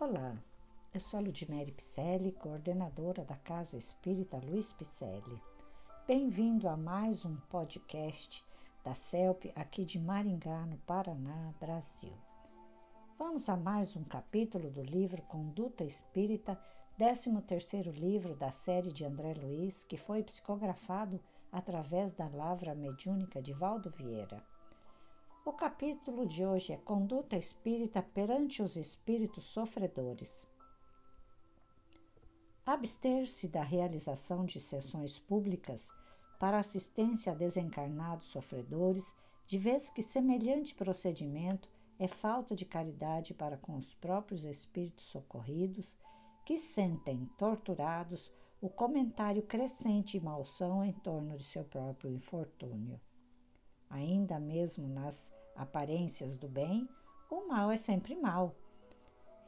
Olá, eu sou a Ludmere Picelli, coordenadora da Casa Espírita Luiz Picelli. Bem-vindo a mais um podcast da CELP aqui de Maringá, no Paraná, Brasil. Vamos a mais um capítulo do livro Conduta Espírita, 13º livro da série de André Luiz, que foi psicografado através da lavra mediúnica de Valdo Vieira. O capítulo de hoje é Conduta Espírita perante os espíritos sofredores. Abster-se da realização de sessões públicas para assistência a desencarnados sofredores, de vez que semelhante procedimento é falta de caridade para com os próprios espíritos socorridos, que sentem torturados o comentário crescente e malsão em torno de seu próprio infortúnio. Ainda mesmo nas aparências do bem, o mal é sempre mal.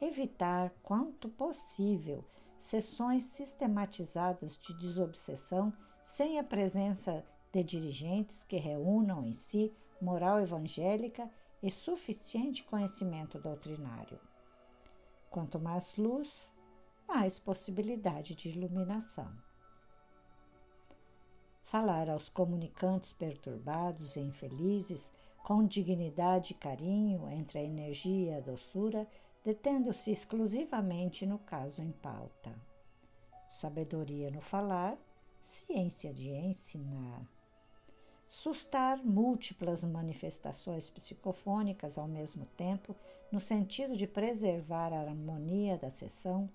Evitar, quanto possível, sessões sistematizadas de desobsessão sem a presença de dirigentes que reúnam em si moral evangélica e suficiente conhecimento doutrinário. Quanto mais luz, mais possibilidade de iluminação falar aos comunicantes perturbados e infelizes com dignidade e carinho entre a energia e a doçura, detendo-se exclusivamente no caso em pauta. Sabedoria no falar, ciência de ensinar. Sustar múltiplas manifestações psicofônicas ao mesmo tempo, no sentido de preservar a harmonia da sessão,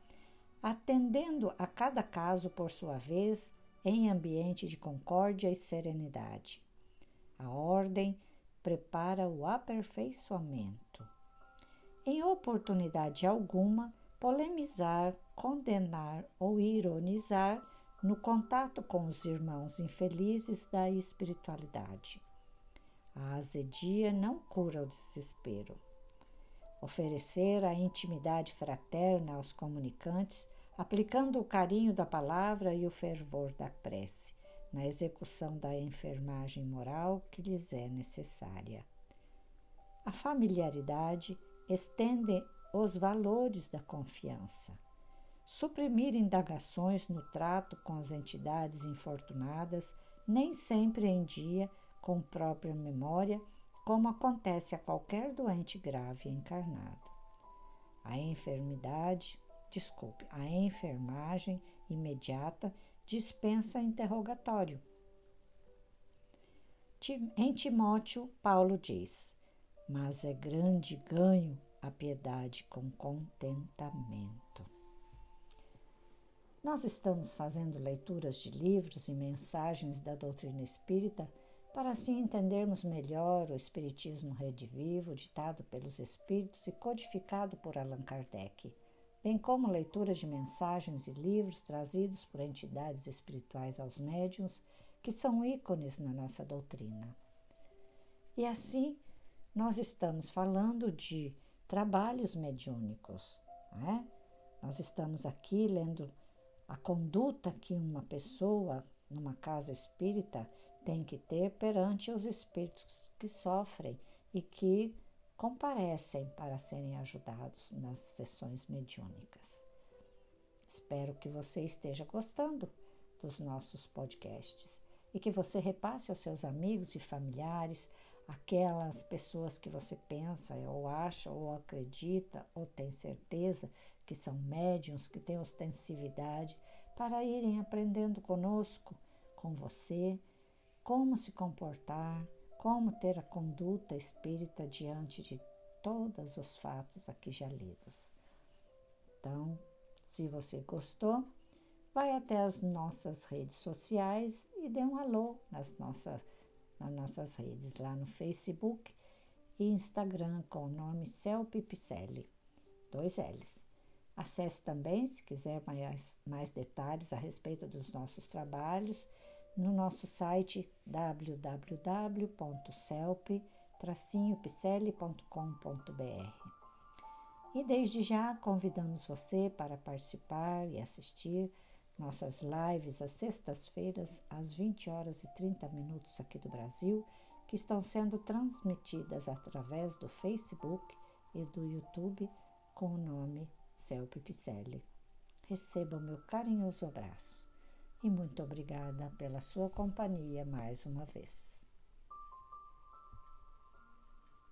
atendendo a cada caso por sua vez em ambiente de concórdia e serenidade. A ordem prepara o aperfeiçoamento. Em oportunidade alguma, polemizar, condenar ou ironizar no contato com os irmãos infelizes da espiritualidade. A azedia não cura o desespero. Oferecer a intimidade fraterna aos comunicantes aplicando o carinho da palavra e o fervor da prece na execução da enfermagem moral que lhes é necessária. A familiaridade estende os valores da confiança. Suprimir indagações no trato com as entidades infortunadas, nem sempre em dia com própria memória, como acontece a qualquer doente grave encarnado. A enfermidade, desculpe, a enfermagem imediata dispensa interrogatório. Em Timóteo, Paulo diz: Mas é grande ganho a piedade com contentamento. Nós estamos fazendo leituras de livros e mensagens da doutrina espírita para assim entendermos melhor o Espiritismo redivivo, ditado pelos Espíritos e codificado por Allan Kardec bem como leitura de mensagens e livros trazidos por entidades espirituais aos médiuns, que são ícones na nossa doutrina. E assim, nós estamos falando de trabalhos mediúnicos. Né? Nós estamos aqui lendo a conduta que uma pessoa numa casa espírita tem que ter perante os espíritos que sofrem e que comparecem para serem ajudados nas sessões mediúnicas. Espero que você esteja gostando dos nossos podcasts e que você repasse aos seus amigos e familiares aquelas pessoas que você pensa ou acha ou acredita ou tem certeza que são médiums, que têm ostensividade, para irem aprendendo conosco, com você, como se comportar, como ter a conduta espírita diante de todos os fatos aqui já lidos. Então, se você gostou, vai até as nossas redes sociais e dê um alô nas nossas, nas nossas redes, lá no Facebook e Instagram com o nome Celpipicelli, dois L's. Acesse também, se quiser mais, mais detalhes a respeito dos nossos trabalhos, no nosso site www.celp-picelli.com.br. E desde já convidamos você para participar e assistir nossas lives às sextas-feiras, às 20 horas e 30 minutos aqui do Brasil, que estão sendo transmitidas através do Facebook e do YouTube com o nome Celpe Picelli. Receba o meu carinhoso abraço e muito obrigada pela sua companhia mais uma vez.